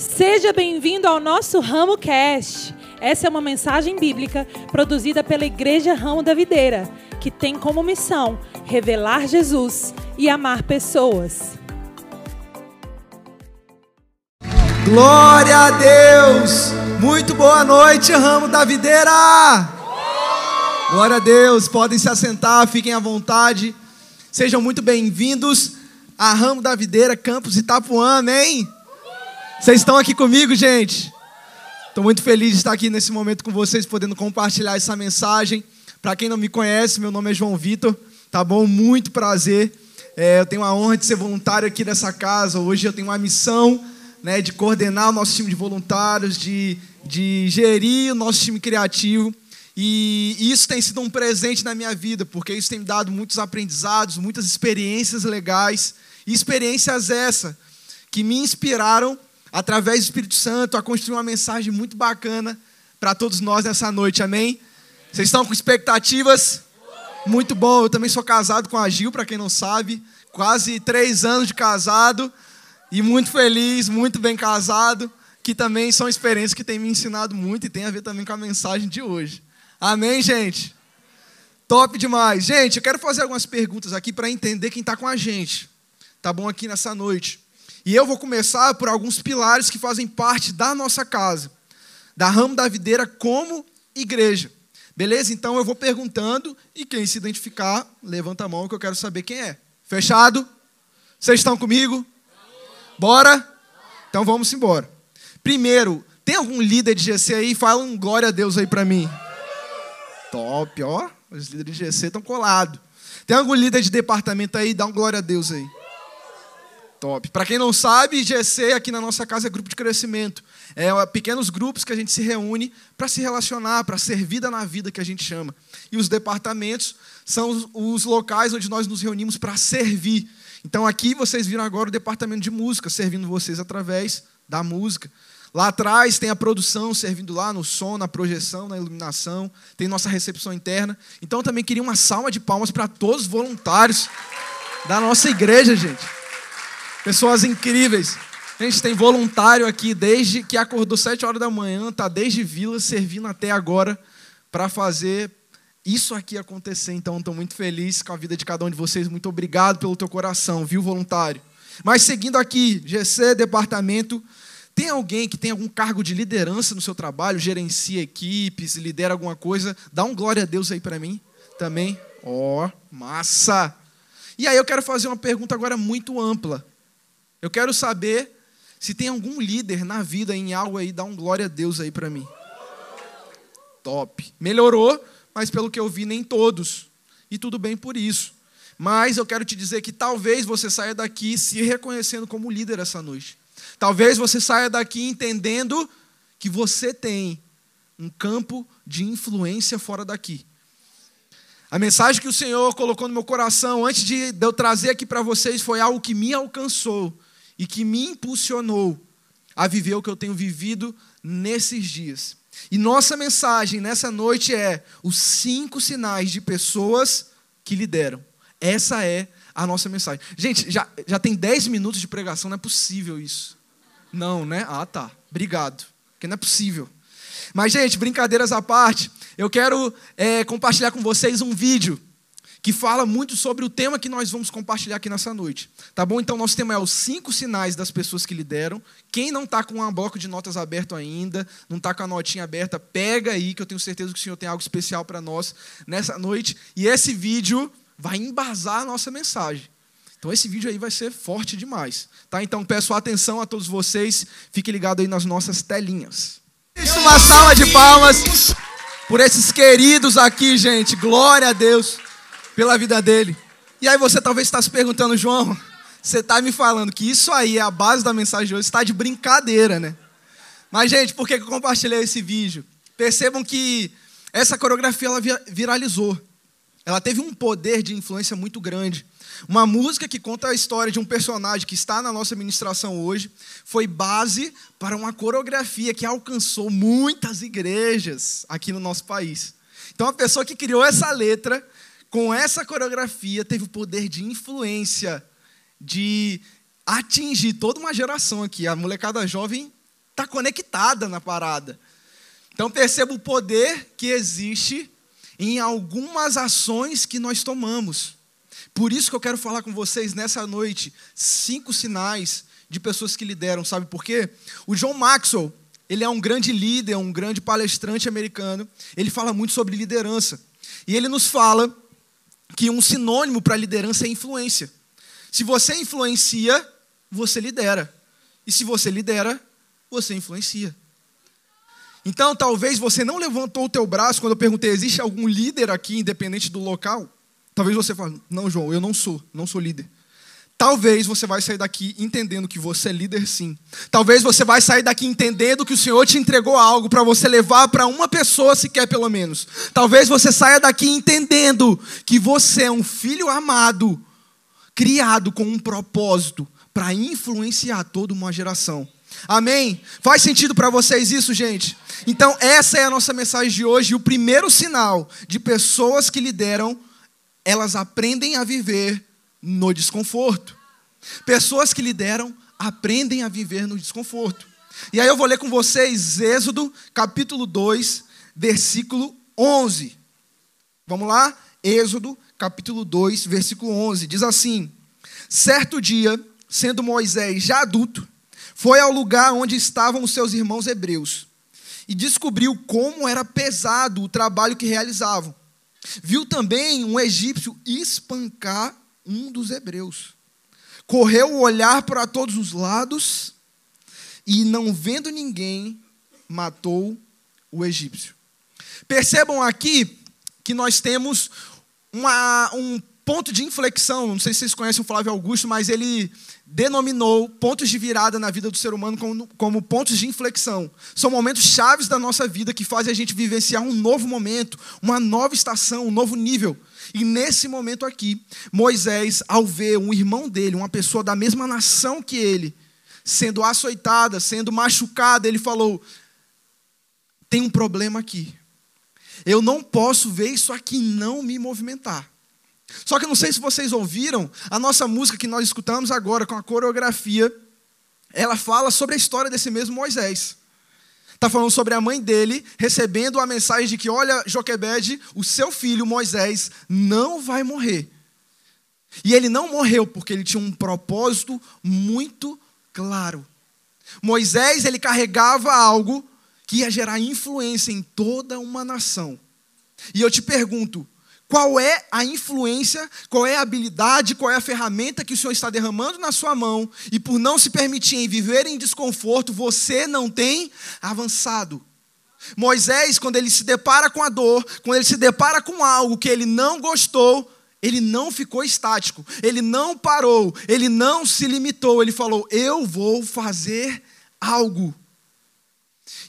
Seja bem-vindo ao nosso Ramo Cast. Essa é uma mensagem bíblica produzida pela Igreja Ramo da Videira, que tem como missão revelar Jesus e amar pessoas. Glória a Deus! Muito boa noite, Ramo da Videira! Glória a Deus, podem se assentar, fiquem à vontade. Sejam muito bem-vindos a Ramo da Videira, Campus Itapuã, amém? Vocês estão aqui comigo, gente? Estou muito feliz de estar aqui nesse momento com vocês, podendo compartilhar essa mensagem. Para quem não me conhece, meu nome é João Vitor, tá bom? Muito prazer. É, eu tenho a honra de ser voluntário aqui nessa casa. Hoje eu tenho uma missão né, de coordenar o nosso time de voluntários, de, de gerir o nosso time criativo. E isso tem sido um presente na minha vida, porque isso tem me dado muitos aprendizados, muitas experiências legais. E experiências essas que me inspiraram através do Espírito Santo, a construir uma mensagem muito bacana para todos nós nessa noite, amém? Vocês estão com expectativas? Muito bom, eu também sou casado com a Gil, para quem não sabe, quase três anos de casado e muito feliz, muito bem casado, que também são experiências que têm me ensinado muito e tem a ver também com a mensagem de hoje. Amém, gente? Top demais. Gente, eu quero fazer algumas perguntas aqui para entender quem está com a gente, tá bom? Aqui nessa noite. E eu vou começar por alguns pilares que fazem parte da nossa casa, da ramo da videira como igreja. Beleza? Então eu vou perguntando e quem se identificar, levanta a mão que eu quero saber quem é. Fechado? Vocês estão comigo? Bora? Então vamos embora. Primeiro, tem algum líder de GC aí? Fala um glória a Deus aí para mim. Top, ó. Os líderes de GC estão colados. Tem algum líder de departamento aí? Dá um glória a Deus aí. Top. Para quem não sabe, GC aqui na nossa casa é grupo de crescimento. É pequenos grupos que a gente se reúne para se relacionar, para ser vida na vida que a gente chama. E os departamentos são os, locais onde nós nos reunimos para servir. Então aqui vocês viram agora o departamento de música, servindo vocês através da música. Lá atrás tem a produção servindo lá no som, na projeção, na iluminação, tem nossa recepção interna. Então eu também queria uma salva de palmas para todos os voluntários da nossa igreja, gente. Pessoas incríveis. A gente tem voluntário aqui desde que acordou sete horas da manhã, tá desde Vila servindo até agora para fazer isso aqui acontecer. Então, estou muito feliz com a vida de cada um de vocês. Muito obrigado pelo teu coração, viu, voluntário? Mas seguindo aqui, GC, departamento, tem alguém que tem algum cargo de liderança no seu trabalho, gerencia equipes, lidera alguma coisa? Dá um glória a Deus aí para mim também. Ó, oh, massa! E aí eu quero fazer uma pergunta agora muito ampla. Eu quero saber se tem algum líder na vida em algo aí, dá um glória a Deus aí para mim. Top. Melhorou, mas pelo que eu vi, nem todos. E tudo bem por isso. Mas eu quero te dizer que talvez você saia daqui se reconhecendo como líder essa noite. Talvez você saia daqui entendendo que você tem um campo de influência fora daqui. A mensagem que o Senhor colocou no meu coração antes de eu trazer aqui para vocês foi algo que me alcançou e que me impulsionou a viver o que eu tenho vivido nesses dias. E nossa mensagem nessa noite é os cinco sinais de pessoas que lideram. Essa é a nossa mensagem. Gente, já, já tem dez minutos de pregação, não é possível isso. Não, né? Ah, tá. Obrigado. Porque não é possível. Mas, gente, brincadeiras à parte, eu quero é, compartilhar com vocês um vídeo que fala muito sobre o tema que nós vamos compartilhar aqui nessa noite. Tá bom? Então, nosso tema é os cinco sinais das pessoas que lideram. Quem não está com um bloco de notas aberto ainda, não está com a notinha aberta, pega aí, que eu tenho certeza que o Senhor tem algo especial para nós nessa noite. E esse vídeo vai embasar a nossa mensagem. Então, esse vídeo aí vai ser forte demais. Tá? Então, peço atenção a todos vocês. Fique ligado aí nas nossas telinhas. Uma salva de palmas por esses queridos aqui, gente. Glória a Deus pela vida dele. E aí você talvez está se perguntando, João, você está me falando que isso aí é a base da mensagem hoje, está de brincadeira, né? Mas, gente, por que eu compartilhei esse vídeo? Percebam que essa coreografia ela viralizou. Ela teve um poder de influência muito grande. Uma música que conta a história de um personagem que está na nossa ministração hoje foi base para uma coreografia que alcançou muitas igrejas aqui no nosso país. Então, a pessoa que criou essa letra com essa coreografia, teve o poder de influência, de atingir toda uma geração aqui. A molecada jovem está conectada na parada. Então perceba o poder que existe em algumas ações que nós tomamos. Por isso que eu quero falar com vocês nessa noite cinco sinais de pessoas que lideram, sabe por quê? O John Maxwell, ele é um grande líder, um grande palestrante americano. Ele fala muito sobre liderança. E ele nos fala que um sinônimo para liderança é influência. Se você influencia, você lidera. E se você lidera, você influencia. Então, talvez você não levantou o teu braço quando eu perguntei: existe algum líder aqui, independente do local? Talvez você fale: não, João, eu não sou, não sou líder. Talvez você vai sair daqui entendendo que você é líder sim. Talvez você vai sair daqui entendendo que o Senhor te entregou algo para você levar para uma pessoa sequer pelo menos. Talvez você saia daqui entendendo que você é um filho amado, criado com um propósito para influenciar toda uma geração. Amém? Faz sentido para vocês isso, gente? Então, essa é a nossa mensagem de hoje. O primeiro sinal de pessoas que lideram, elas aprendem a viver no desconforto. Pessoas que lideram aprendem a viver no desconforto. E aí eu vou ler com vocês Êxodo, capítulo 2, versículo 11. Vamos lá? Êxodo, capítulo 2, versículo 11. Diz assim: Certo dia, sendo Moisés já adulto, foi ao lugar onde estavam os seus irmãos hebreus e descobriu como era pesado o trabalho que realizavam. Viu também um egípcio espancar um dos hebreus. Correu o olhar para todos os lados e, não vendo ninguém, matou o egípcio. Percebam aqui que nós temos uma, um ponto de inflexão. Não sei se vocês conhecem o Flávio Augusto, mas ele denominou pontos de virada na vida do ser humano como, como, pontos de inflexão. São momentos chaves da nossa vida que fazem a gente vivenciar um novo momento, uma nova estação, um novo nível. E nesse momento aqui, Moisés, ao ver um irmão dele, uma pessoa da mesma nação que ele, sendo açoitada, sendo machucada, ele falou: tem um problema aqui. Eu não posso ver isso aqui não me movimentar. Só que eu não sei se vocês ouviram, a nossa música que nós escutamos agora com a coreografia, ela fala sobre a história desse mesmo Moisés. Está falando sobre a mãe dele recebendo a mensagem de que, olha, Joquebede, o seu filho Moisés não vai morrer. E ele não morreu porque ele tinha um propósito muito claro. Moisés, ele carregava algo que ia gerar influência em toda uma nação. E eu te pergunto, qual é a influência, qual é a habilidade, qual é a ferramenta que o Senhor está derramando na sua mão, e por não se permitir viver em desconforto, você não tem avançado. Moisés, quando ele se depara com a dor, quando ele se depara com algo que ele não gostou, ele não ficou estático, ele não parou, ele não se limitou, ele falou: Eu vou fazer algo.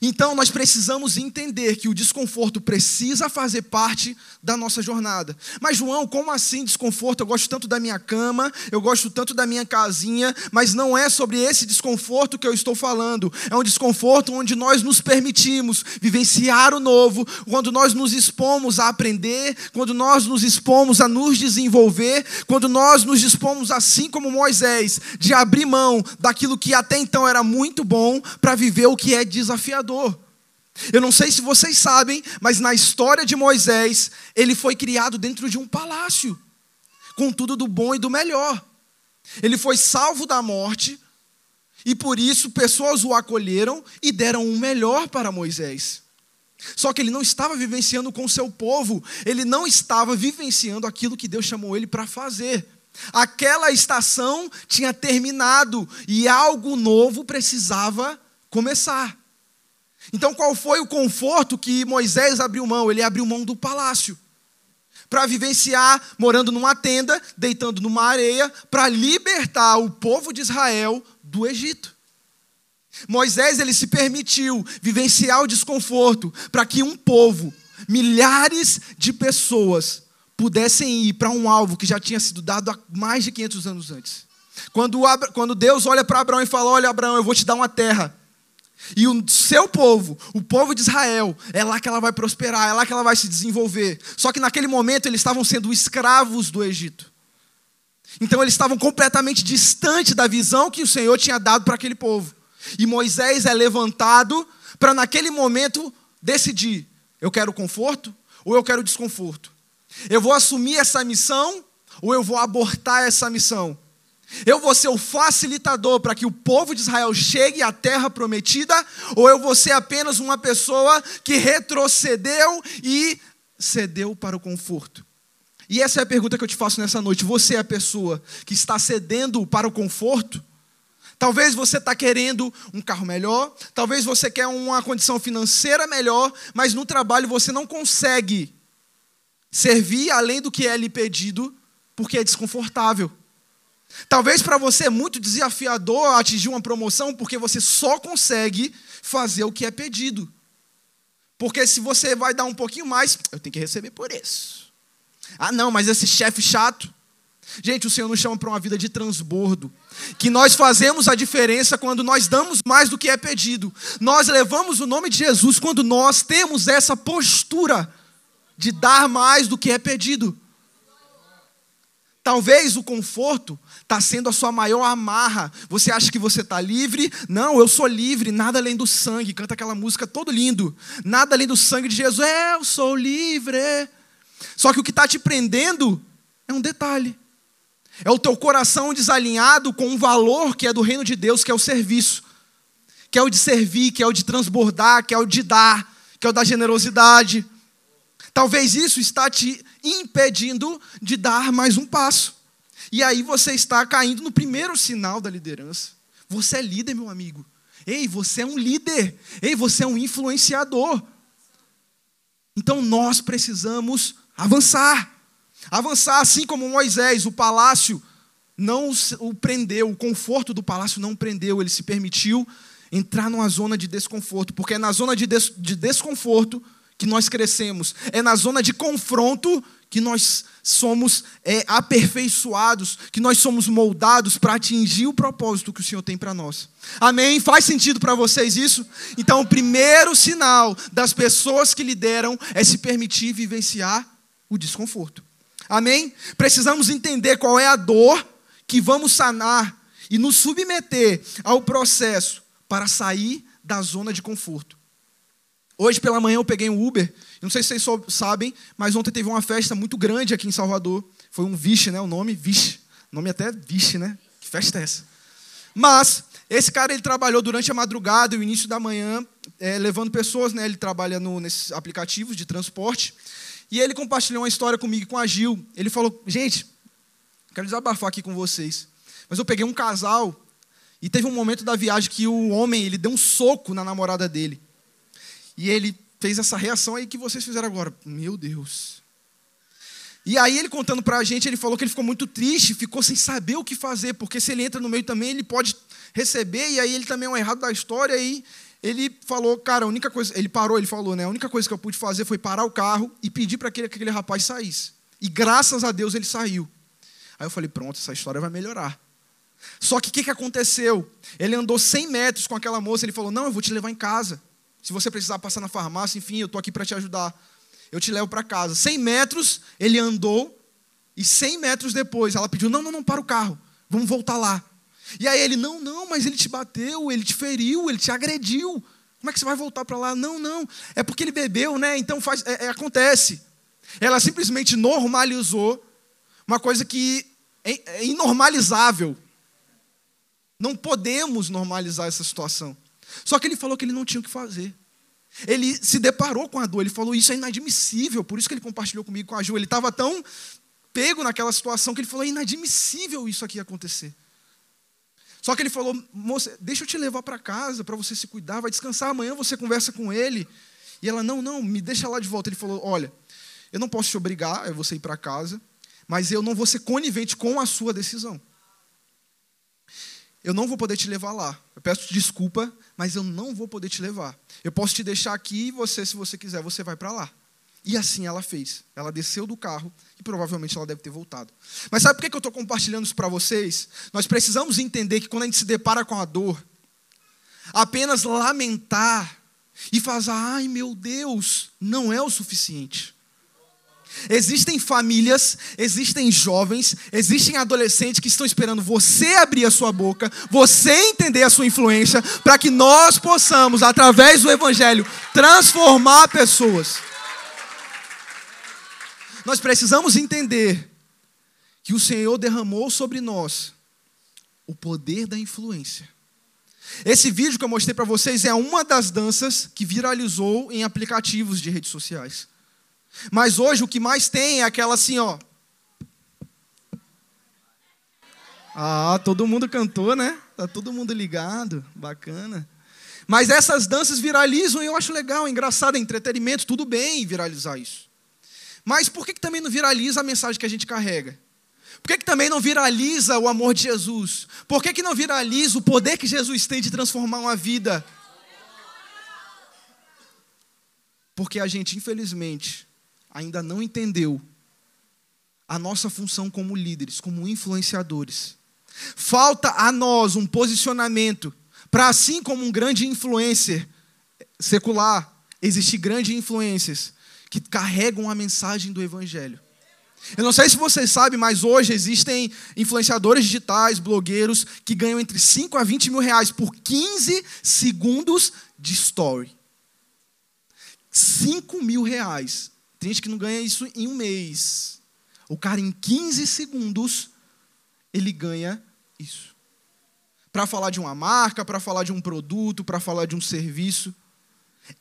Então nós precisamos entender que o desconforto precisa fazer parte da nossa jornada. Mas, João, como assim desconforto? Eu gosto tanto da minha cama, eu gosto tanto da minha casinha, mas não é sobre esse desconforto que eu estou falando. É um desconforto onde nós nos permitimos vivenciar o novo, quando nós nos expomos a aprender, quando nós nos expomos a nos desenvolver, quando nós nos dispomos, assim como Moisés, de abrir mão daquilo que até então era muito bom para viver o que é desafiador. Eu não sei se vocês sabem, mas na história de Moisés, ele foi criado dentro de um palácio, com tudo do bom e do melhor. Ele foi salvo da morte, e por isso pessoas o acolheram e deram o um melhor para Moisés. Só que ele não estava vivenciando com seu povo, ele não estava vivenciando aquilo que Deus chamou ele para fazer. Aquela estação tinha terminado e algo novo precisava começar. Então, qual foi o conforto que Moisés abriu mão? Ele abriu mão do palácio para vivenciar morando numa tenda, deitando numa areia, para libertar o povo de Israel do Egito. Moisés ele se permitiu vivenciar o desconforto para que um povo, milhares de pessoas, pudessem ir para um alvo que já tinha sido dado há mais de 500 anos antes. Quando, Deus olha para Abraão e fala: Olha, Abraão, eu vou te dar uma terra. E o seu povo, o povo de Israel, é lá que ela vai prosperar, é lá que ela vai se desenvolver. Só que naquele momento eles estavam sendo escravos do Egito. Então eles estavam completamente distantes da visão que o Senhor tinha dado para aquele povo. E Moisés é levantado para, naquele momento, decidir: eu quero conforto ou eu quero desconforto? Eu vou assumir essa missão ou eu vou abortar essa missão? Eu vou ser o facilitador para que o povo de Israel chegue à terra prometida, ou eu vou ser apenas uma pessoa que retrocedeu e cedeu para o conforto? E essa é a pergunta que eu te faço nessa noite. Você é a pessoa que está cedendo para o conforto? Talvez você está querendo um carro melhor, talvez você quer uma condição financeira melhor, mas no trabalho você não consegue servir além do que é lhe pedido, porque é desconfortável. Talvez para você é muito desafiador atingir uma promoção porque você só consegue fazer o que é pedido. Porque se você vai dar um pouquinho mais, eu tenho que receber por isso. Ah, não, mas esse chefe chato. Gente, o Senhor nos chama para uma vida de transbordo. Que nós fazemos a diferença quando nós damos mais do que é pedido. Nós levamos o nome de Jesus quando nós temos essa postura de dar mais do que é pedido. Talvez o conforto está sendo a sua maior amarra. Você acha que você está livre? Não, eu sou livre, nada além do sangue. Canta aquela música todo lindo. Nada além do sangue de Jesus. Eu sou livre. Só que o que está te prendendo é um detalhe. É o teu coração desalinhado com um valor que é do reino de Deus, que é o serviço. Que é o de servir, que é o de transbordar, que é o de dar, que é o da generosidade. Talvez isso está te impedindo de dar mais um passo. E aí você está caindo no primeiro sinal da liderança. Você é líder, meu amigo. Ei, você é um líder. Ei, você é um influenciador. Então nós precisamos avançar. Avançar assim como Moisés, o palácio não o prendeu, o conforto do palácio não prendeu, ele se permitiu entrar numa zona de desconforto, porque é na zona de, des de desconforto que nós crescemos, é na zona de confronto que nós somos é, aperfeiçoados, que nós somos moldados para atingir o propósito que o Senhor tem para nós. Amém? Faz sentido para vocês isso? Então, o primeiro sinal das pessoas que lideram é se permitir vivenciar o desconforto. Amém? Precisamos entender qual é a dor que vamos sanar e nos submeter ao processo para sair da zona de conforto. Hoje pela manhã eu peguei um Uber. Não sei se vocês sabem, mas ontem teve uma festa muito grande aqui em Salvador. Foi um Vixe, né? O nome Vixe. Nome até Vixe, né? Que festa é essa? Mas esse cara ele trabalhou durante a madrugada e o início da manhã, é, levando pessoas, né? Ele trabalha no, nesses aplicativos de transporte. E ele compartilhou uma história comigo com a Gil. Ele falou: gente, quero desabafar aqui com vocês. Mas eu peguei um casal e teve um momento da viagem que o homem ele deu um soco na namorada dele. E ele fez essa reação aí que vocês fizeram agora. Meu Deus. E aí ele contando para a gente, ele falou que ele ficou muito triste, ficou sem saber o que fazer, porque se ele entra no meio também, ele pode receber, e aí ele também é um errado da história, e ele falou, cara, a única coisa, ele parou, ele falou, né, a única coisa que eu pude fazer foi parar o carro e pedir para que aquele rapaz saísse. E graças a Deus ele saiu. Aí eu falei, pronto, essa história vai melhorar. Só que o que, que aconteceu? Ele andou 100 metros com aquela moça, ele falou, não, eu vou te levar em casa. Se você precisar passar na farmácia, enfim, eu estou aqui para te ajudar. Eu te levo para casa. 100 metros ele andou, e 100 metros depois ela pediu: Não, não, não, para o carro, vamos voltar lá. E aí ele: Não, não, mas ele te bateu, ele te feriu, ele te agrediu. Como é que você vai voltar para lá? Não, não, é porque ele bebeu, né? Então faz, é, é, acontece. Ela simplesmente normalizou uma coisa que é, é inormalizável. Não podemos normalizar essa situação. Só que ele falou que ele não tinha o que fazer. Ele se deparou com a dor, ele falou: Isso é inadmissível. Por isso que ele compartilhou comigo com a Ju. Ele estava tão pego naquela situação que ele falou: É inadmissível isso aqui acontecer. Só que ele falou: Moça, deixa eu te levar para casa para você se cuidar, vai descansar. Amanhã você conversa com ele. E ela: Não, não, me deixa lá de volta. Ele falou: Olha, eu não posso te obrigar a você ir para casa, mas eu não vou ser conivente com a sua decisão eu não vou poder te levar lá. Eu peço desculpa, mas eu não vou poder te levar. Eu posso te deixar aqui e você, se você quiser, você vai para lá. E assim ela fez. Ela desceu do carro e provavelmente ela deve ter voltado. Mas sabe por que eu estou compartilhando isso para vocês? Nós precisamos entender que quando a gente se depara com a dor, apenas lamentar e fazer, ai meu Deus, não é o suficiente. Existem famílias, existem jovens, existem adolescentes que estão esperando você abrir a sua boca, você entender a sua influência, para que nós possamos, através do Evangelho, transformar pessoas. Nós precisamos entender que o Senhor derramou sobre nós o poder da influência. Esse vídeo que eu mostrei para vocês é uma das danças que viralizou em aplicativos de redes sociais. Mas hoje o que mais tem é aquela assim, ó. Ah, todo mundo cantou, né? Tá todo mundo ligado, bacana. Mas essas danças viralizam e eu acho legal, engraçado, é entretenimento, tudo bem viralizar isso. Mas por que, que também não viraliza a mensagem que a gente carrega? Por que, que também não viraliza o amor de Jesus? Por que, que não viraliza o poder que Jesus tem de transformar uma vida? Porque a gente, infelizmente, ainda não entendeu a nossa função como líderes, como influenciadores. Falta a nós um posicionamento para, assim como um grande influencer secular, existir grandes influências que carregam a mensagem do Evangelho. Eu não sei se vocês sabem, mas hoje existem influenciadores digitais, blogueiros, que ganham entre 5 a 20 mil reais por 15 segundos de story. 5 mil reais. Tem gente que não ganha isso em um mês. O cara, em 15 segundos, ele ganha isso. Para falar de uma marca, para falar de um produto, para falar de um serviço.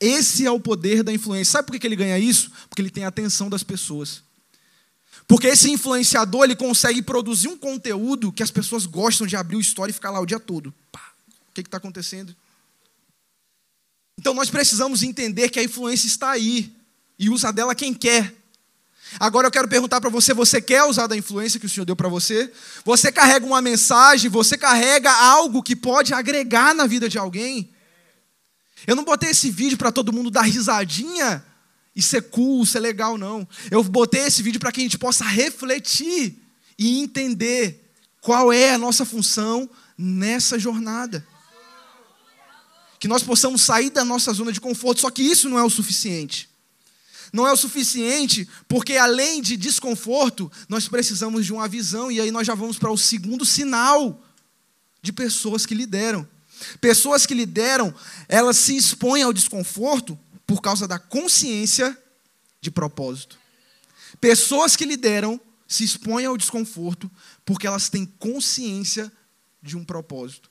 Esse é o poder da influência. Sabe por que ele ganha isso? Porque ele tem a atenção das pessoas. Porque esse influenciador ele consegue produzir um conteúdo que as pessoas gostam de abrir o story e ficar lá o dia todo. Pá, o que está acontecendo? Então nós precisamos entender que a influência está aí e usa dela quem quer. Agora eu quero perguntar para você: você quer usar da influência que o Senhor deu para você? Você carrega uma mensagem, você carrega algo que pode agregar na vida de alguém? Eu não botei esse vídeo para todo mundo dar risadinha e ser cool, ser legal, não. Eu botei esse vídeo para que a gente possa refletir e entender qual é a nossa função nessa jornada. Que nós possamos sair da nossa zona de conforto, só que isso não é o suficiente não é o suficiente, porque além de desconforto, nós precisamos de uma visão, e aí nós já vamos para o segundo sinal de pessoas que lideram. Pessoas que lideram, elas se expõem ao desconforto por causa da consciência de propósito. Pessoas que lideram se expõem ao desconforto porque elas têm consciência de um propósito.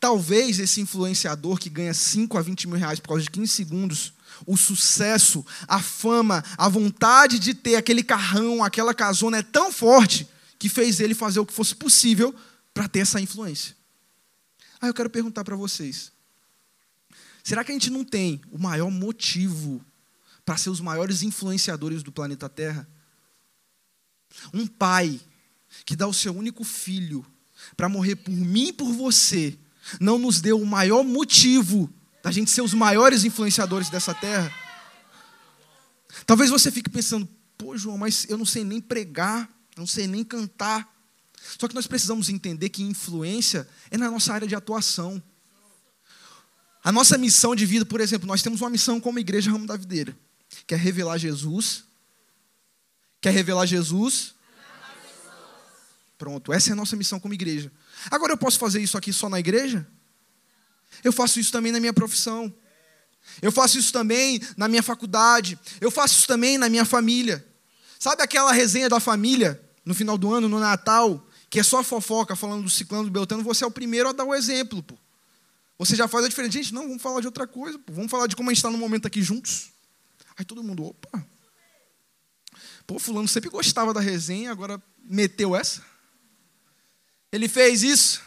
Talvez esse influenciador que ganha 5 a 20 mil reais por causa de 15 segundos o sucesso, a fama, a vontade de ter aquele carrão, aquela casona é tão forte que fez ele fazer o que fosse possível para ter essa influência. Aí eu quero perguntar para vocês: será que a gente não tem o maior motivo para ser os maiores influenciadores do planeta Terra? Um pai que dá o seu único filho para morrer por mim e por você, não nos deu o maior motivo da gente ser os maiores influenciadores dessa terra. Talvez você fique pensando, pô, João, mas eu não sei nem pregar, não sei nem cantar. Só que nós precisamos entender que influência é na nossa área de atuação. A nossa missão de vida, por exemplo, nós temos uma missão como igreja Ramo da Videira, que é revelar Jesus. Quer revelar Jesus? Pronto, essa é a nossa missão como igreja. Agora eu posso fazer isso aqui só na igreja? Eu faço isso também na minha profissão. Eu faço isso também na minha faculdade. Eu faço isso também na minha família. Sabe aquela resenha da família no final do ano, no Natal, que é só fofoca falando do ciclano do Beltrano? Você é o primeiro a dar o exemplo, pô. Você já faz a diferença. Gente, não, vamos falar de outra coisa, pô. Vamos falar de como a gente está no momento aqui juntos. Aí todo mundo, opa. Pô, fulano sempre gostava da resenha, agora meteu essa. Ele fez isso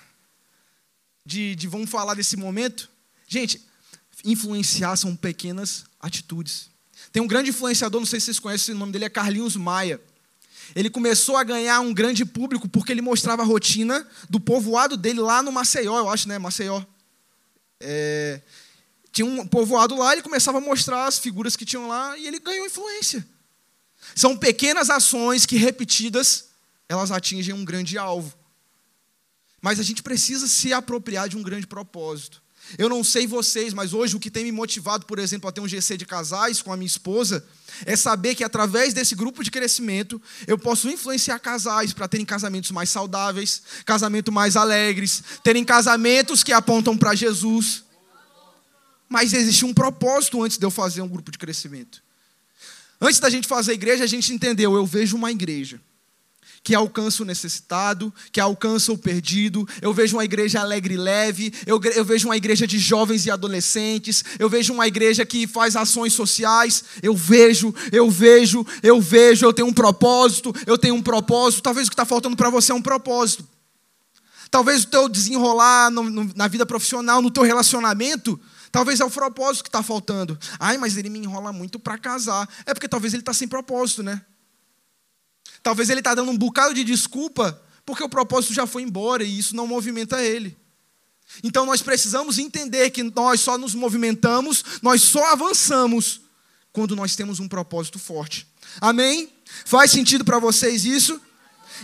de, de vamos falar desse momento. Gente, influenciar são pequenas atitudes. Tem um grande influenciador, não sei se vocês conhecem, o nome dele é Carlinhos Maia. Ele começou a ganhar um grande público porque ele mostrava a rotina do povoado dele lá no Maceió, eu acho, né? Maceió. É... Tinha um povoado lá, ele começava a mostrar as figuras que tinham lá e ele ganhou influência. São pequenas ações que, repetidas, elas atingem um grande alvo. Mas a gente precisa se apropriar de um grande propósito. Eu não sei vocês, mas hoje o que tem me motivado, por exemplo, a ter um GC de casais com a minha esposa, é saber que através desse grupo de crescimento eu posso influenciar casais para terem casamentos mais saudáveis, casamentos mais alegres, terem casamentos que apontam para Jesus. Mas existe um propósito antes de eu fazer um grupo de crescimento. Antes da gente fazer igreja, a gente entendeu, eu vejo uma igreja que alcança o necessitado, que alcança o perdido. Eu vejo uma igreja alegre e leve. Eu, eu, vejo uma igreja de jovens e adolescentes. Eu vejo uma igreja que faz ações sociais. Eu vejo, eu vejo, eu vejo. Eu tenho um propósito, eu tenho um propósito. Talvez o que está faltando para você é um propósito. Talvez o teu desenrolar no, no, na vida profissional, no teu relacionamento, talvez é o propósito que está faltando. Ai, mas ele me enrola muito para casar. É porque talvez ele está sem propósito, né? Talvez ele está dando um bocado de desculpa porque o propósito já foi embora e isso não movimenta ele. Então nós precisamos entender que nós só nos movimentamos, nós só avançamos quando nós temos um propósito forte. Amém? Faz sentido para vocês isso?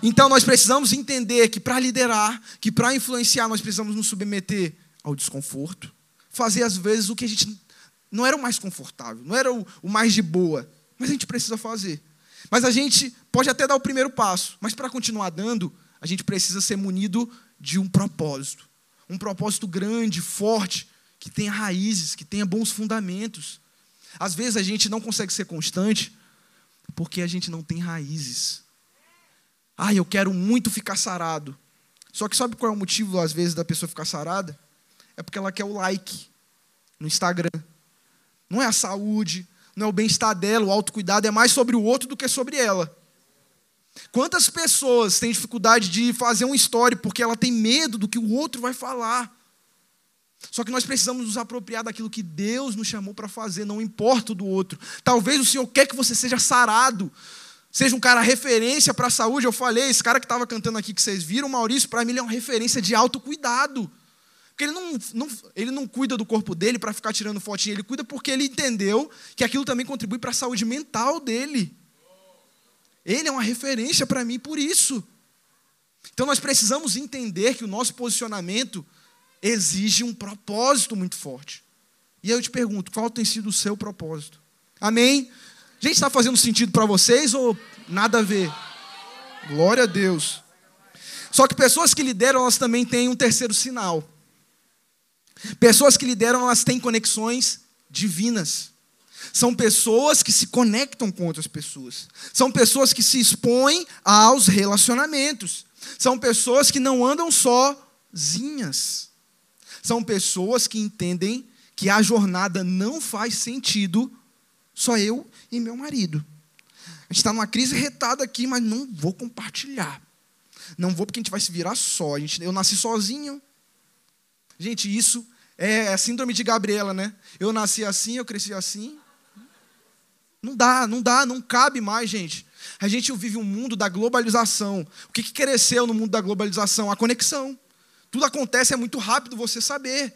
Então nós precisamos entender que para liderar, que para influenciar, nós precisamos nos submeter ao desconforto. Fazer às vezes o que a gente não era o mais confortável, não era o, o mais de boa, mas a gente precisa fazer. Mas a gente pode até dar o primeiro passo, mas para continuar dando, a gente precisa ser munido de um propósito. Um propósito grande, forte, que tenha raízes, que tenha bons fundamentos. Às vezes a gente não consegue ser constante porque a gente não tem raízes. Ah, eu quero muito ficar sarado. Só que sabe qual é o motivo, às vezes, da pessoa ficar sarada? É porque ela quer o like no Instagram. Não é a saúde, não é o bem-estar dela, o autocuidado é mais sobre o outro do que sobre ela. Quantas pessoas têm dificuldade de fazer um story porque ela tem medo do que o outro vai falar? Só que nós precisamos nos apropriar daquilo que Deus nos chamou para fazer, não importa o do outro. Talvez o Senhor quer que você seja sarado, seja um cara referência para a saúde. Eu falei, esse cara que estava cantando aqui que vocês viram, Maurício, para mim ele é uma referência de autocuidado. Porque ele não, não, ele não cuida do corpo dele para ficar tirando fotinha, ele cuida porque ele entendeu que aquilo também contribui para a saúde mental dele. Ele é uma referência para mim por isso. Então nós precisamos entender que o nosso posicionamento exige um propósito muito forte. E aí eu te pergunto, qual tem sido o seu propósito? Amém? Gente, está fazendo sentido para vocês ou nada a ver? Glória a Deus. Só que pessoas que lideram, elas também têm um terceiro sinal. Pessoas que lideram, elas têm conexões divinas. São pessoas que se conectam com outras pessoas. São pessoas que se expõem aos relacionamentos. São pessoas que não andam sozinhas. São pessoas que entendem que a jornada não faz sentido só eu e meu marido. A gente está numa crise retada aqui, mas não vou compartilhar. Não vou porque a gente vai se virar só. Gente, eu nasci sozinho. Gente, isso é a síndrome de Gabriela, né? Eu nasci assim, eu cresci assim. Não dá, não dá, não cabe mais, gente. A gente vive um mundo da globalização. O que, que cresceu no mundo da globalização? A conexão. Tudo acontece, é muito rápido você saber.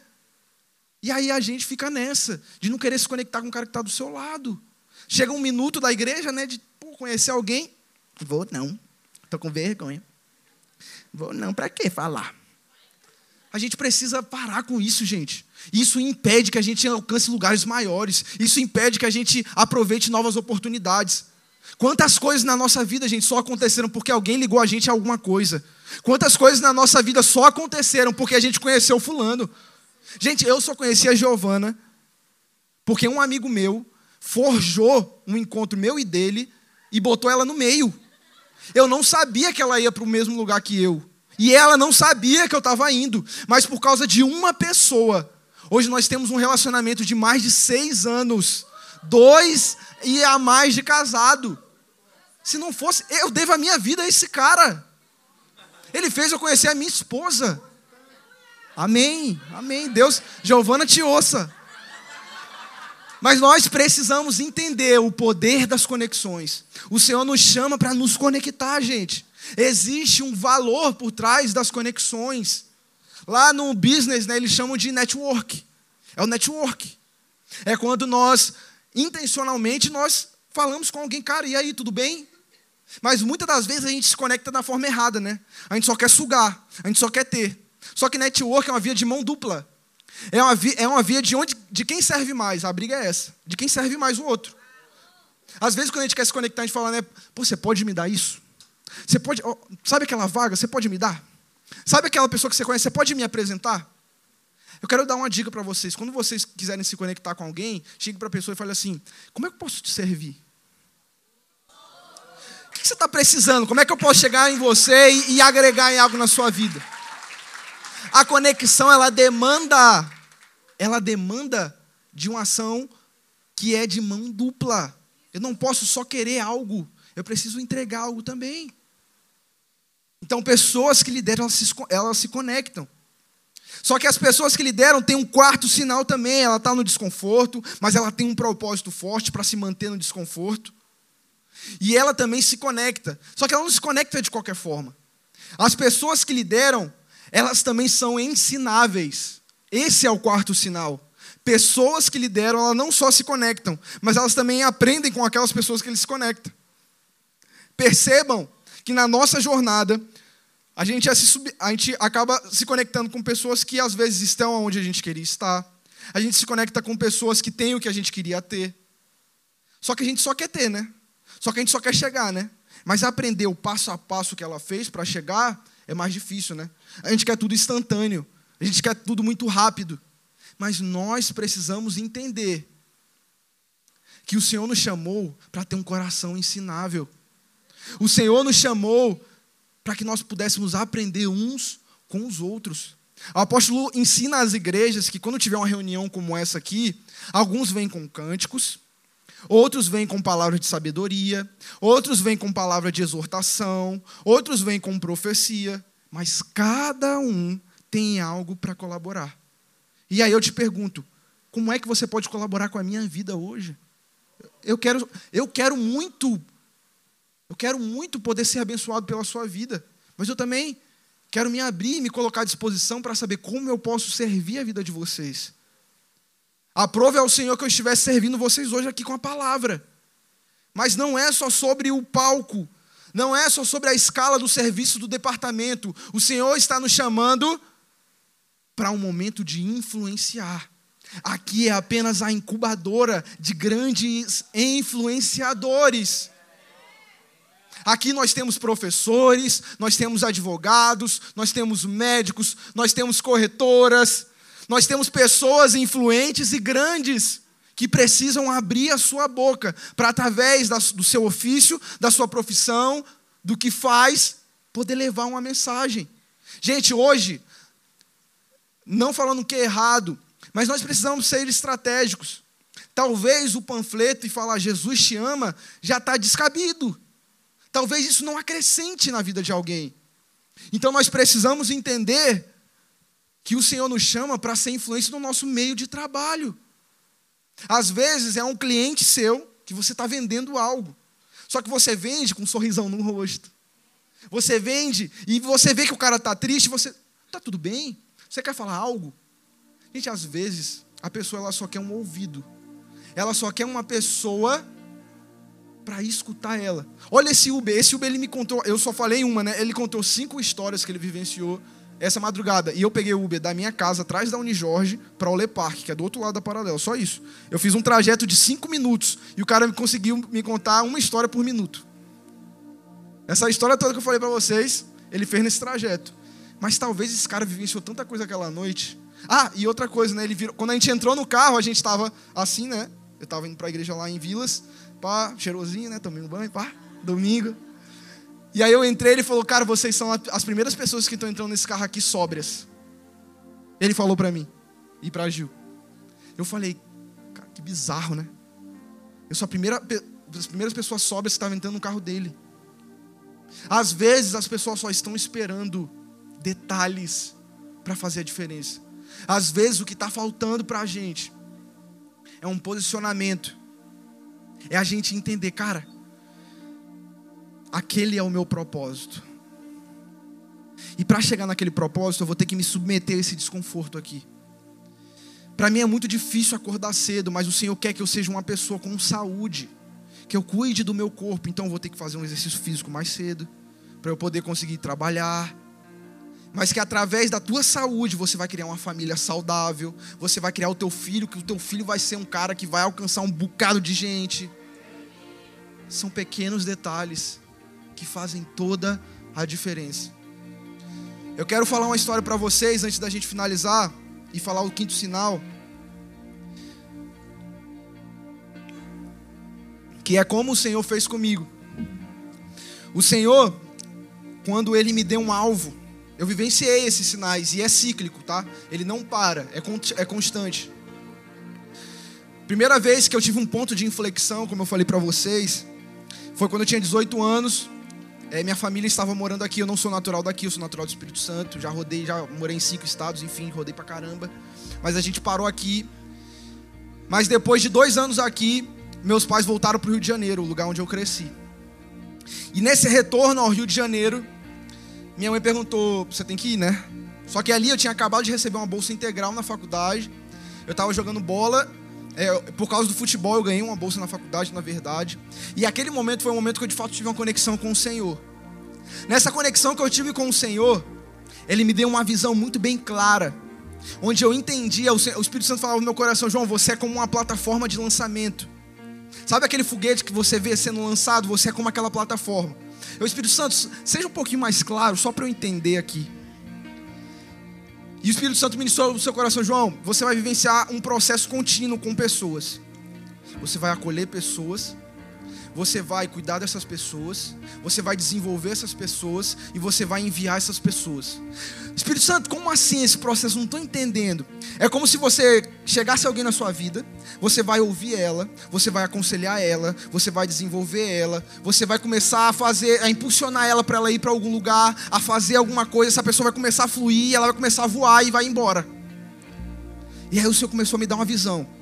E aí a gente fica nessa, de não querer se conectar com o cara que está do seu lado. Chega um minuto da igreja, né, de pô, conhecer alguém. Vou não, estou com vergonha. Vou não, para que falar? A gente precisa parar com isso, gente. Isso impede que a gente alcance lugares maiores. Isso impede que a gente aproveite novas oportunidades. Quantas coisas na nossa vida, gente, só aconteceram porque alguém ligou a gente a alguma coisa. Quantas coisas na nossa vida só aconteceram porque a gente conheceu fulano. Gente, eu só conheci a Giovana porque um amigo meu forjou um encontro meu e dele e botou ela no meio. Eu não sabia que ela ia para o mesmo lugar que eu. E ela não sabia que eu estava indo, mas por causa de uma pessoa. Hoje nós temos um relacionamento de mais de seis anos, dois e a mais de casado. Se não fosse, eu devo a minha vida a esse cara. Ele fez eu conhecer a minha esposa. Amém, amém. Deus, Giovana te ouça. Mas nós precisamos entender o poder das conexões. O Senhor nos chama para nos conectar, gente. Existe um valor por trás das conexões. Lá no business, né, eles chamam de network. É o network. É quando nós, intencionalmente, nós falamos com alguém, cara, e aí, tudo bem? Mas muitas das vezes a gente se conecta da forma errada, né? A gente só quer sugar, a gente só quer ter. Só que network é uma via de mão dupla. É uma via, é uma via de, onde, de quem serve mais. A briga é essa. De quem serve mais o outro. Às vezes, quando a gente quer se conectar, a gente fala, né? Pô, você pode me dar isso? Você pode. Sabe aquela vaga? Você pode me dar? Sabe aquela pessoa que você conhece? Você pode me apresentar? Eu quero dar uma dica para vocês. Quando vocês quiserem se conectar com alguém, chegue para a pessoa e fale assim: Como é que eu posso te servir? O que você está precisando? Como é que eu posso chegar em você e, e agregar em algo na sua vida? A conexão, ela demanda, ela demanda de uma ação que é de mão dupla. Eu não posso só querer algo, eu preciso entregar algo também. Então, pessoas que lideram, elas se, elas se conectam. Só que as pessoas que lideram têm um quarto sinal também. Ela está no desconforto, mas ela tem um propósito forte para se manter no desconforto. E ela também se conecta. Só que ela não se conecta de qualquer forma. As pessoas que lideram, elas também são ensináveis. Esse é o quarto sinal. Pessoas que lideram, elas não só se conectam, mas elas também aprendem com aquelas pessoas que eles se conectam. Percebam que na nossa jornada, a gente, a gente acaba se conectando com pessoas que às vezes estão onde a gente queria estar. A gente se conecta com pessoas que têm o que a gente queria ter. Só que a gente só quer ter, né? Só que a gente só quer chegar, né? Mas aprender o passo a passo que ela fez para chegar é mais difícil, né? A gente quer tudo instantâneo. A gente quer tudo muito rápido. Mas nós precisamos entender que o Senhor nos chamou para ter um coração ensinável. O Senhor nos chamou para que nós pudéssemos aprender uns com os outros. O apóstolo ensina às igrejas que quando tiver uma reunião como essa aqui, alguns vêm com cânticos, outros vêm com palavras de sabedoria, outros vêm com palavra de exortação, outros vêm com profecia, mas cada um tem algo para colaborar. E aí eu te pergunto, como é que você pode colaborar com a minha vida hoje? Eu quero, eu quero muito eu quero muito poder ser abençoado pela sua vida, mas eu também quero me abrir e me colocar à disposição para saber como eu posso servir a vida de vocês. Aprove ao Senhor que eu estivesse servindo vocês hoje aqui com a palavra. Mas não é só sobre o palco, não é só sobre a escala do serviço do departamento. O Senhor está nos chamando para um momento de influenciar. Aqui é apenas a incubadora de grandes influenciadores. Aqui nós temos professores, nós temos advogados, nós temos médicos, nós temos corretoras, nós temos pessoas influentes e grandes que precisam abrir a sua boca para, através do seu ofício, da sua profissão, do que faz, poder levar uma mensagem. Gente, hoje, não falando que é errado, mas nós precisamos ser estratégicos. Talvez o panfleto e falar Jesus te ama já está descabido. Talvez isso não acrescente na vida de alguém. Então nós precisamos entender que o Senhor nos chama para ser influência no nosso meio de trabalho. Às vezes é um cliente seu que você está vendendo algo. Só que você vende com um sorrisão no rosto. Você vende e você vê que o cara está triste, você. Está tudo bem? Você quer falar algo? Gente, às vezes a pessoa ela só quer um ouvido. Ela só quer uma pessoa para escutar ela. Olha esse Uber, esse Uber ele me contou, eu só falei uma, né? Ele contou cinco histórias que ele vivenciou essa madrugada. E eu peguei o Uber da minha casa, atrás da Unijorge, para o Le Parque, que é do outro lado da Paralelo. Só isso. Eu fiz um trajeto de cinco minutos e o cara conseguiu me contar uma história por minuto. Essa história toda que eu falei para vocês, ele fez nesse trajeto. Mas talvez esse cara vivenciou tanta coisa aquela noite. Ah, e outra coisa, né? Ele virou, quando a gente entrou no carro, a gente estava assim, né? Eu estava indo para a igreja lá em Vilas pá, cheirosinho, né? Tomei um banho, pá, domingo. E aí eu entrei, ele falou, cara, vocês são as primeiras pessoas que estão entrando nesse carro aqui sóbrias. Ele falou para mim e para Gil. Eu falei, cara, que bizarro, né? Eu sou a primeira, as primeiras pessoas sóbrias que estavam entrando no carro dele. Às vezes as pessoas só estão esperando detalhes para fazer a diferença. Às vezes o que está faltando para a gente é um posicionamento é a gente entender, cara, aquele é o meu propósito. E para chegar naquele propósito, eu vou ter que me submeter a esse desconforto aqui. Para mim é muito difícil acordar cedo, mas o Senhor quer que eu seja uma pessoa com saúde, que eu cuide do meu corpo, então eu vou ter que fazer um exercício físico mais cedo, para eu poder conseguir trabalhar. Mas que através da tua saúde você vai criar uma família saudável, você vai criar o teu filho, que o teu filho vai ser um cara que vai alcançar um bocado de gente. São pequenos detalhes que fazem toda a diferença. Eu quero falar uma história para vocês antes da gente finalizar e falar o quinto sinal. Que é como o Senhor fez comigo. O Senhor, quando Ele me deu um alvo, eu vivenciei esses sinais e é cíclico, tá? Ele não para, é, é constante. Primeira vez que eu tive um ponto de inflexão, como eu falei para vocês, foi quando eu tinha 18 anos. É, minha família estava morando aqui, eu não sou natural daqui, eu sou natural do Espírito Santo. Já rodei, já morei em cinco estados, enfim, rodei pra caramba. Mas a gente parou aqui. Mas depois de dois anos aqui, meus pais voltaram para o Rio de Janeiro, o lugar onde eu cresci. E nesse retorno ao Rio de Janeiro, minha mãe perguntou: Você tem que ir, né? Só que ali eu tinha acabado de receber uma bolsa integral na faculdade. Eu estava jogando bola. É, por causa do futebol, eu ganhei uma bolsa na faculdade, na verdade. E aquele momento foi um momento que eu de fato tive uma conexão com o Senhor. Nessa conexão que eu tive com o Senhor, Ele me deu uma visão muito bem clara. Onde eu entendia, o Espírito Santo falava no meu coração: João, você é como uma plataforma de lançamento. Sabe aquele foguete que você vê sendo lançado? Você é como aquela plataforma. O Espírito Santo, seja um pouquinho mais claro, só para eu entender aqui. E o Espírito Santo ministrou no seu coração, João, você vai vivenciar um processo contínuo com pessoas. Você vai acolher pessoas, você vai cuidar dessas pessoas, você vai desenvolver essas pessoas e você vai enviar essas pessoas. Espírito Santo, como assim esse processo? Não estou entendendo. É como se você chegasse alguém na sua vida, você vai ouvir ela, você vai aconselhar ela, você vai desenvolver ela, você vai começar a fazer, a impulsionar ela para ela ir para algum lugar, a fazer alguma coisa, essa pessoa vai começar a fluir, ela vai começar a voar e vai embora. E aí o Senhor começou a me dar uma visão.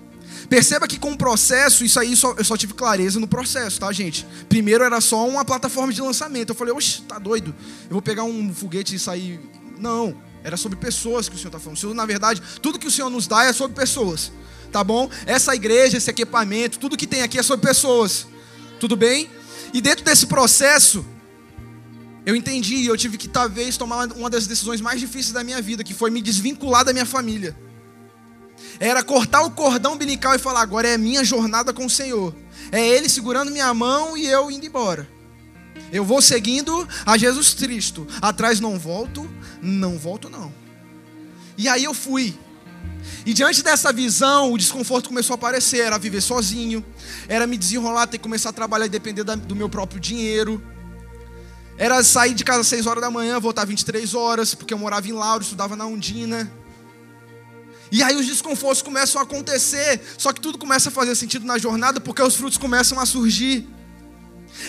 Perceba que com o processo, isso aí só, eu só tive clareza no processo, tá, gente? Primeiro era só uma plataforma de lançamento. Eu falei, oxe, tá doido? Eu vou pegar um foguete e sair. Não, era sobre pessoas que o Senhor está falando. O Senhor, na verdade, tudo que o Senhor nos dá é sobre pessoas, tá bom? Essa igreja, esse equipamento, tudo que tem aqui é sobre pessoas, tudo bem? E dentro desse processo, eu entendi, eu tive que talvez tomar uma das decisões mais difíceis da minha vida, que foi me desvincular da minha família. Era cortar o cordão umbilical e falar: agora é minha jornada com o Senhor. É Ele segurando minha mão e eu indo embora. Eu vou seguindo a Jesus Cristo. Atrás não volto, não volto não. E aí eu fui. E diante dessa visão, o desconforto começou a aparecer. Era viver sozinho, era me desenrolar, ter que começar a trabalhar e depender do meu próprio dinheiro. Era sair de casa às 6 horas da manhã, voltar 23 horas, porque eu morava em Lauro, estudava na Undina. E aí os desconfortos começam a acontecer, só que tudo começa a fazer sentido na jornada porque os frutos começam a surgir.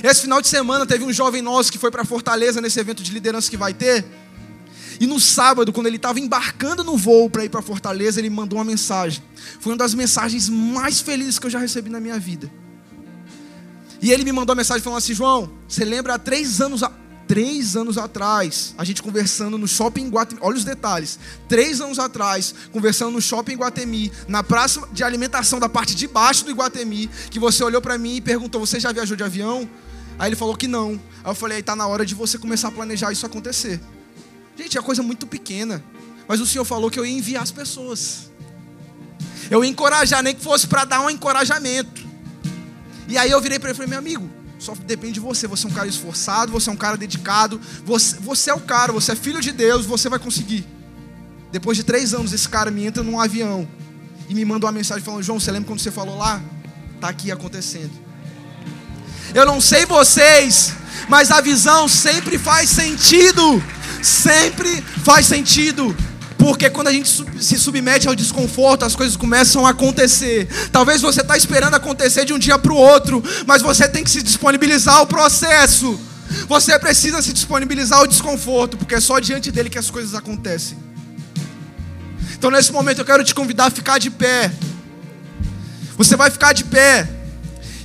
Esse final de semana teve um jovem nosso que foi para Fortaleza nesse evento de liderança que vai ter. E no sábado, quando ele estava embarcando no voo para ir para Fortaleza, ele mandou uma mensagem. Foi uma das mensagens mais felizes que eu já recebi na minha vida. E ele me mandou uma mensagem falando assim: João, você lembra há três anos, Três anos atrás, a gente conversando no shopping Guatemi, olha os detalhes. Três anos atrás, conversando no shopping Guatemi, na praça de alimentação da parte de baixo do Iguatemi, que você olhou para mim e perguntou: Você já viajou de avião? Aí ele falou que não. Aí eu falei: Aí tá na hora de você começar a planejar isso acontecer. Gente, é coisa muito pequena. Mas o Senhor falou que eu ia enviar as pessoas. Eu ia encorajar, nem que fosse para dar um encorajamento. E aí eu virei para ele e falei: Meu amigo, só depende de você. Você é um cara esforçado, você é um cara dedicado. Você, você é o cara, você é filho de Deus, você vai conseguir. Depois de três anos, esse cara me entra num avião e me manda uma mensagem falando: João, você lembra quando você falou lá? Tá aqui acontecendo. Eu não sei vocês, mas a visão sempre faz sentido. Sempre faz sentido. Porque quando a gente se submete ao desconforto, as coisas começam a acontecer. Talvez você está esperando acontecer de um dia para o outro, mas você tem que se disponibilizar ao processo. Você precisa se disponibilizar ao desconforto, porque é só diante dele que as coisas acontecem. Então, nesse momento, eu quero te convidar a ficar de pé. Você vai ficar de pé.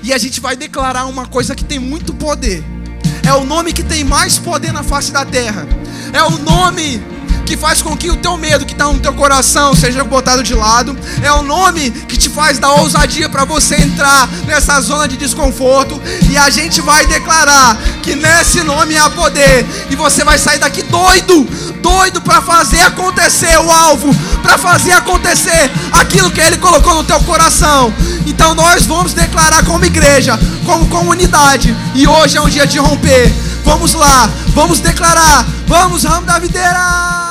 E a gente vai declarar uma coisa que tem muito poder. É o nome que tem mais poder na face da terra. É o nome que faz com que o teu medo que está no teu coração seja botado de lado. É o nome que te faz dar ousadia para você entrar nessa zona de desconforto. E a gente vai declarar que nesse nome há poder. E você vai sair daqui doido, doido para fazer acontecer o alvo, para fazer acontecer aquilo que Ele colocou no teu coração. Então nós vamos declarar como igreja, como comunidade. E hoje é um dia de romper. Vamos lá, vamos declarar. Vamos, ramo da videira!